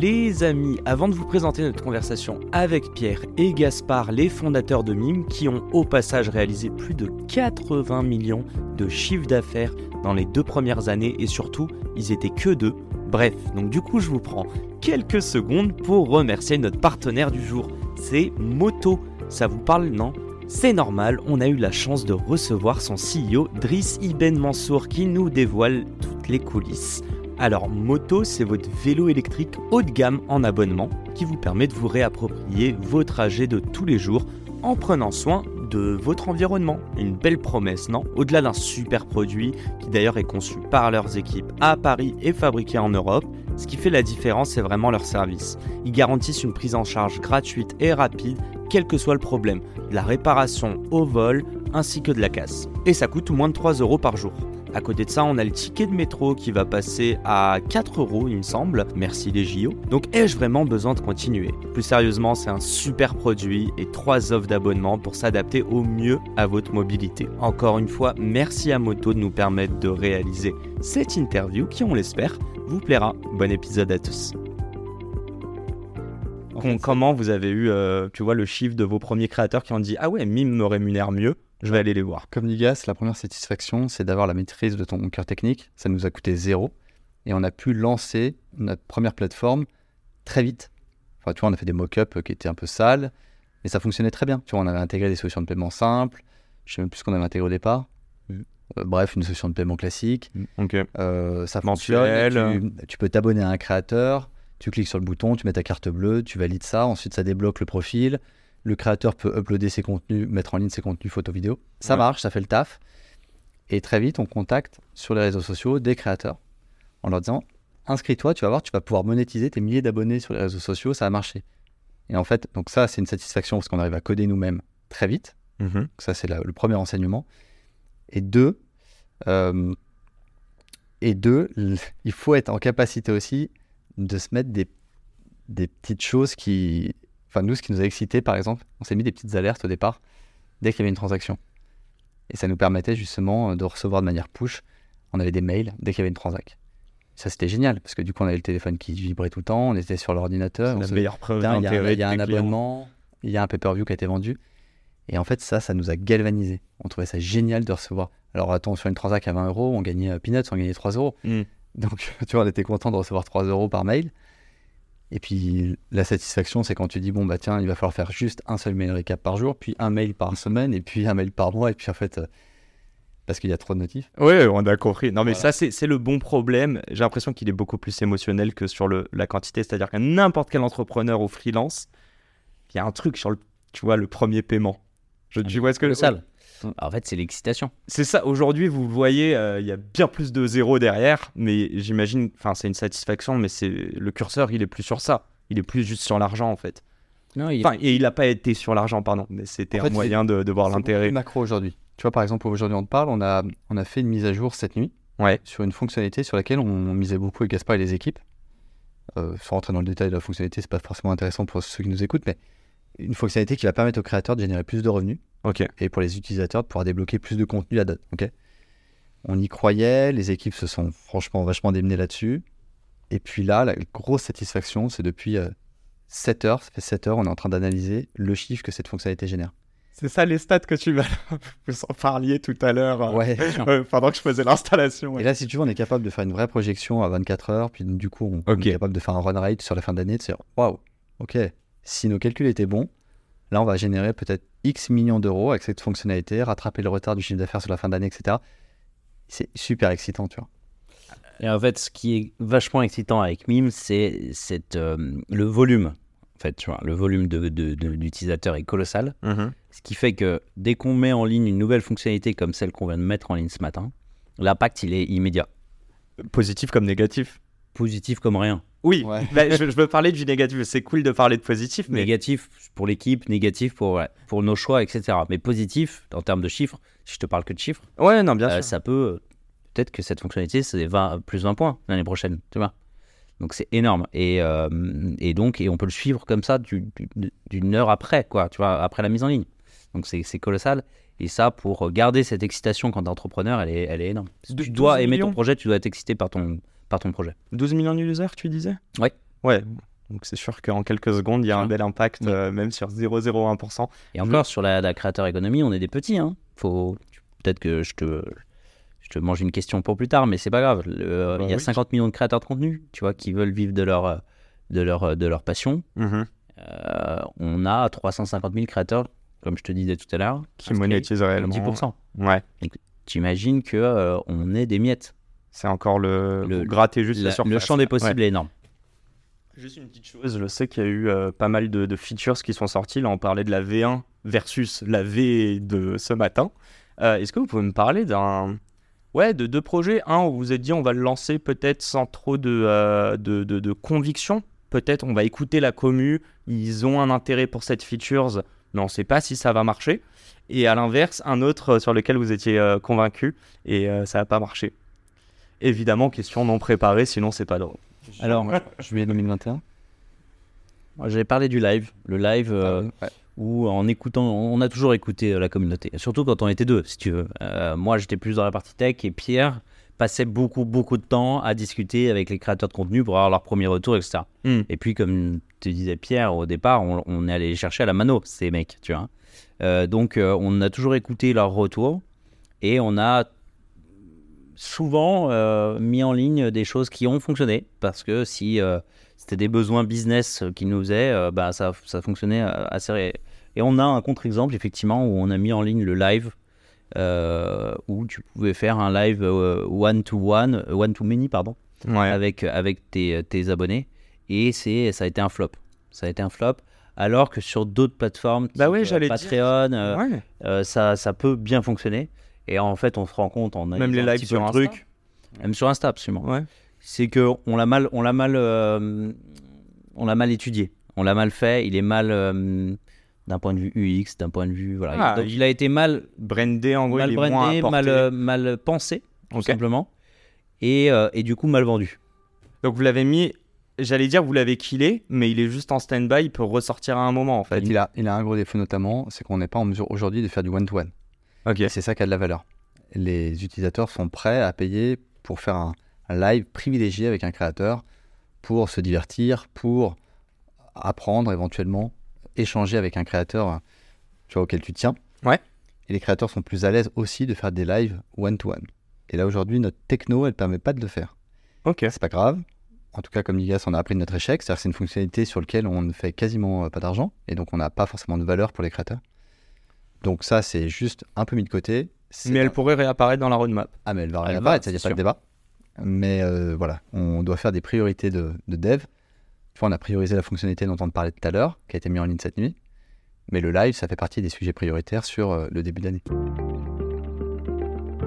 Les amis, avant de vous présenter notre conversation avec Pierre et Gaspard, les fondateurs de Mime, qui ont au passage réalisé plus de 80 millions de chiffres d'affaires dans les deux premières années et surtout, ils étaient que deux. Bref, donc du coup, je vous prends quelques secondes pour remercier notre partenaire du jour. C'est Moto. Ça vous parle, non? C'est normal, on a eu la chance de recevoir son CEO Driss Ibn Mansour qui nous dévoile toutes les coulisses. Alors Moto, c'est votre vélo électrique haut de gamme en abonnement qui vous permet de vous réapproprier vos trajets de tous les jours en prenant soin de votre environnement. Une belle promesse, non? Au-delà d'un super produit qui d'ailleurs est conçu par leurs équipes à Paris et fabriqué en Europe, ce qui fait la différence, c'est vraiment leur service. Ils garantissent une prise en charge gratuite et rapide, quel que soit le problème, de la réparation au vol ainsi que de la casse. Et ça coûte moins de 3 euros par jour. À côté de ça, on a le ticket de métro qui va passer à 4 euros, il me semble. Merci les JO. Donc, ai-je vraiment besoin de continuer? Plus sérieusement, c'est un super produit et 3 offres d'abonnement pour s'adapter au mieux à votre mobilité. Encore une fois, merci à Moto de nous permettre de réaliser cette interview qui, on l'espère, vous plaira. Bon épisode à tous. Comment vous avez eu, euh, tu vois, le chiffre de vos premiers créateurs qui ont dit Ah ouais, Mime me rémunère mieux je vais aller les voir. Comme dit Gas, la première satisfaction, c'est d'avoir la maîtrise de ton cœur technique. Ça nous a coûté zéro. Et on a pu lancer notre première plateforme très vite. Enfin, tu vois, on a fait des mock-ups qui étaient un peu sales, mais ça fonctionnait très bien. Tu vois, on avait intégré des solutions de paiement simples. Je sais même plus ce qu'on avait intégré au départ. Mm. Euh, bref, une solution de paiement classique. Mm. Ok. Euh, ça fonctionne. Tu, tu, peux t'abonner à un créateur. Tu cliques sur le bouton, tu mets ta carte bleue, tu valides ça. Ensuite, ça débloque le profil le créateur peut uploader ses contenus, mettre en ligne ses contenus photo vidéo. Ça marche, ça fait le taf. Et très vite, on contacte sur les réseaux sociaux des créateurs en leur disant inscris-toi, tu vas voir, tu vas pouvoir monétiser tes milliers d'abonnés sur les réseaux sociaux, ça a marché. Et en fait, donc ça, c'est une satisfaction parce qu'on arrive à coder nous-mêmes très vite. Mhm. Ça, c'est le premier enseignement. Et deux, euh, et deux, il faut être en capacité aussi de se mettre des, des petites choses qui, Enfin, nous, ce qui nous a excité, par exemple, on s'est mis des petites alertes au départ dès qu'il y avait une transaction. Et ça nous permettait justement de recevoir de manière push. On avait des mails dès qu'il y avait une transaction. Ça, c'était génial parce que du coup, on avait le téléphone qui vibrait tout le temps, on était sur l'ordinateur. C'est la meilleure preuve Il y a, un abonnement, il y a un pay-per-view qui a été vendu. Et en fait, ça, ça nous a galvanisé. On trouvait ça génial de recevoir. Alors, attends, sur une transaction à 20 euros, on gagnait euh, peanuts, on gagnait 3 euros. Hmm. Donc, tu vois, on était content de recevoir 3 euros par mail. Et puis la satisfaction, c'est quand tu dis bon bah tiens, il va falloir faire juste un seul mail récap par jour, puis un mail par semaine, et puis un mail par mois, et puis en fait euh, parce qu'il y a trop de notifs. Oui, on a compris. Non mais ça c'est le bon problème. J'ai l'impression qu'il est beaucoup plus émotionnel que sur le, la quantité, c'est-à-dire qu'à n'importe quel entrepreneur ou freelance, il y a un truc sur le, tu vois, le premier paiement. Je, tu vois ce que le En fait, c'est l'excitation. C'est ça. Aujourd'hui, vous voyez, euh, il y a bien plus de zéro derrière, mais j'imagine, enfin, c'est une satisfaction, mais c'est le curseur, il est plus sur ça. Il est plus juste sur l'argent, en fait. Non, Enfin, et il n'a pas été sur l'argent, pardon, mais c'était un moyen de, de voir l'intérêt. macro aujourd'hui. Tu vois, par exemple, aujourd'hui, on te parle, on a, on a fait une mise à jour cette nuit ouais. sur une fonctionnalité sur laquelle on, misait beaucoup avec Gaspard et les équipes. Euh, sans rentrer dans le détail de la fonctionnalité, c'est pas forcément intéressant pour ceux qui nous écoutent, mais une fonctionnalité qui va permettre aux créateurs de générer plus de revenus et pour les utilisateurs de pouvoir débloquer plus de contenu à date. On y croyait, les équipes se sont franchement vachement démenées là-dessus. Et puis là, la grosse satisfaction, c'est depuis 7 euh, heures, ça fait 7 heures, on est en train d'analyser le chiffre que cette fonctionnalité génère. C'est ça les stats que tu vas vous en parliez tout à l'heure euh, pendant que je faisais l'installation. Et là, si tu veux, on est capable de faire une vraie projection à 24 heures, puis du coup, on, est capable de faire un run rate sur la fin d'année, de dire waouh, ok, si nos calculs étaient bons, là, on va générer peut-être X millions d'euros avec cette fonctionnalité, rattraper le retard du chiffre d'affaires sur la fin d'année, etc. C'est super excitant, tu vois. Et en fait, ce qui est vachement excitant avec Mime, c'est euh, le volume. En fait, tu vois, le volume d'utilisateurs de, de, est colossal. Mm-hmm. Ce qui fait que dès qu'on met en ligne une nouvelle fonctionnalité comme celle qu'on vient de mettre en ligne ce matin, l'impact, il est immédiat. Positif comme négatif Positif comme rien. Oui, bah, je, veux parler du négatif. C'est cool de parler de positif, mais négatif pour l'équipe, négatif pour pour nos choix, etc. Mais positif en termes de chiffres. Si je te parle que de chiffres, ouais, non, bien sûr. Ça peut peut-être que cette fonctionnalité c'est 20 plus 20 points l'année prochaine, tu vois. Donc c'est énorme et, et donc et on peut le suivre comme ça d'une heure après quoi, tu vois, après la mise en ligne. Donc c'est colossal. Et ça, pour garder cette excitation quand tu es entrepreneur, elle est, elle est énorme. Si tu dois aimer ton projet, tu dois être excité par ton, par ton projet. 12 millions d'users, tu disais? Oui. Ouais. Donc c'est sûr qu'en quelques secondes, il y a un bel impact, euh, même sur 0,01%. Et encore, sur la, la créateur économie, on est des petits. Hein. Faut... Peut-être que je te, je te mange une question pour plus tard, mais c'est pas grave. Bah il y a 50 millions de créateurs de contenu, tu vois, qui veulent vivre de leur, de leur, de leur passion. Mmh euh, on a 350 000 créateurs comme je te disais tout à l'heure, qui monétise réellement 10%. Ouais. Tu imagines que euh, on est des miettes. C'est encore le, le gratter juste la, Le champ des possibles est énorme. Juste une petite chose, je sais qu'il y a eu euh, pas mal de, features qui sont sortis. Là, on parlait de la V1 versus la V de ce matin. Euh, est-ce que vous pouvez me parler d'un ouais de deux projets? Un où vous vous êtes dit on va le lancer peut-être sans trop de, de, de conviction. Peut-être on va écouter la commu. Ils ont un intérêt pour cette features mais on ne sait pas si ça va marcher. Et à l'inverse, un autre sur lequel vous étiez euh, convaincu et euh, ça n'a pas marché. Évidemment, question non préparée, sinon c'est pas drôle. Alors, juillet 2021 J'avais parlé du live. Le live euh, ah où, en écoutant, on a toujours écouté la communauté, surtout quand on était deux, si tu veux. moi, j'étais plus dans la partie tech et Pierre passait beaucoup, beaucoup de temps à discuter avec les créateurs de contenu pour avoir leur premier retour, etc. Hmm. Et puis, comme te disais Pierre, au départ, on, est allé chercher à la mano ces mecs, tu vois. Euh, donc, euh, on a toujours écouté leur retour et on a souvent euh, mis en ligne des choses qui ont fonctionné parce que si c'était des besoins business qui nous faisaient, bah, ça, ça fonctionnait assez. Et on a un contre-exemple, effectivement, où on a mis en ligne le live où tu pouvais faire un live one-to-one, one-to-many, pardon, avec, avec tes, tes abonnés et c'est ça a été un flop. Ça a été un flop. Alors que sur d'autres plateformes, bah euh, Patreon, euh, euh, ça, ça peut bien fonctionner. Et en fait, on se rend compte en même les lives sur un truc, même sur Insta, absolument. Ouais. C'est que on l'a mal, on l'a mal, on l'a mal étudié, on l'a mal fait. Il est mal d'un point de vue UX, d'un point de vue voilà. Ah, il, a été mal brandé en gros, mal brandé, mal, mal pensé, tout simplement, et, et du coup mal vendu. Donc vous l'avez mis J'allais dire, vous l'avez killé, mais il est juste en stand-by, il peut ressortir à un moment en fait. Il a, il a un gros défaut notamment, c'est qu'on n'est pas en mesure aujourd'hui de faire du one-to-one. Ok. C'est ça qui a de la valeur. Les utilisateurs sont prêts à payer pour faire un, live privilégié avec un créateur, pour se divertir, pour apprendre éventuellement, échanger avec un créateur tu vois, auquel tu tiens. Ouais. Et les créateurs sont plus à l'aise aussi de faire des lives one-to-one. Et là aujourd'hui, notre techno, elle permet pas de le faire. Ok. C'est pas grave, en tout cas comme Ligas, on a appris de notre échec. C'est-à-dire que c'est une fonctionnalité sur laquelle on ne fait quasiment pas d'argent et donc on n'a pas forcément de valeur pour les créateurs. Donc ça, c'est juste un peu mis de côté. Mais elle pourrait réapparaître dans la roadmap. Ah, mais elle va réapparaître, il n'y a pas de débat. Mais euh, voilà, on doit faire des priorités de, dev. Tu vois, on a priorisé la fonctionnalité dont on parlait tout à l'heure, qui a été mise en ligne cette nuit. Mais le live, ça fait partie des sujets prioritaires sur euh, le début d'année.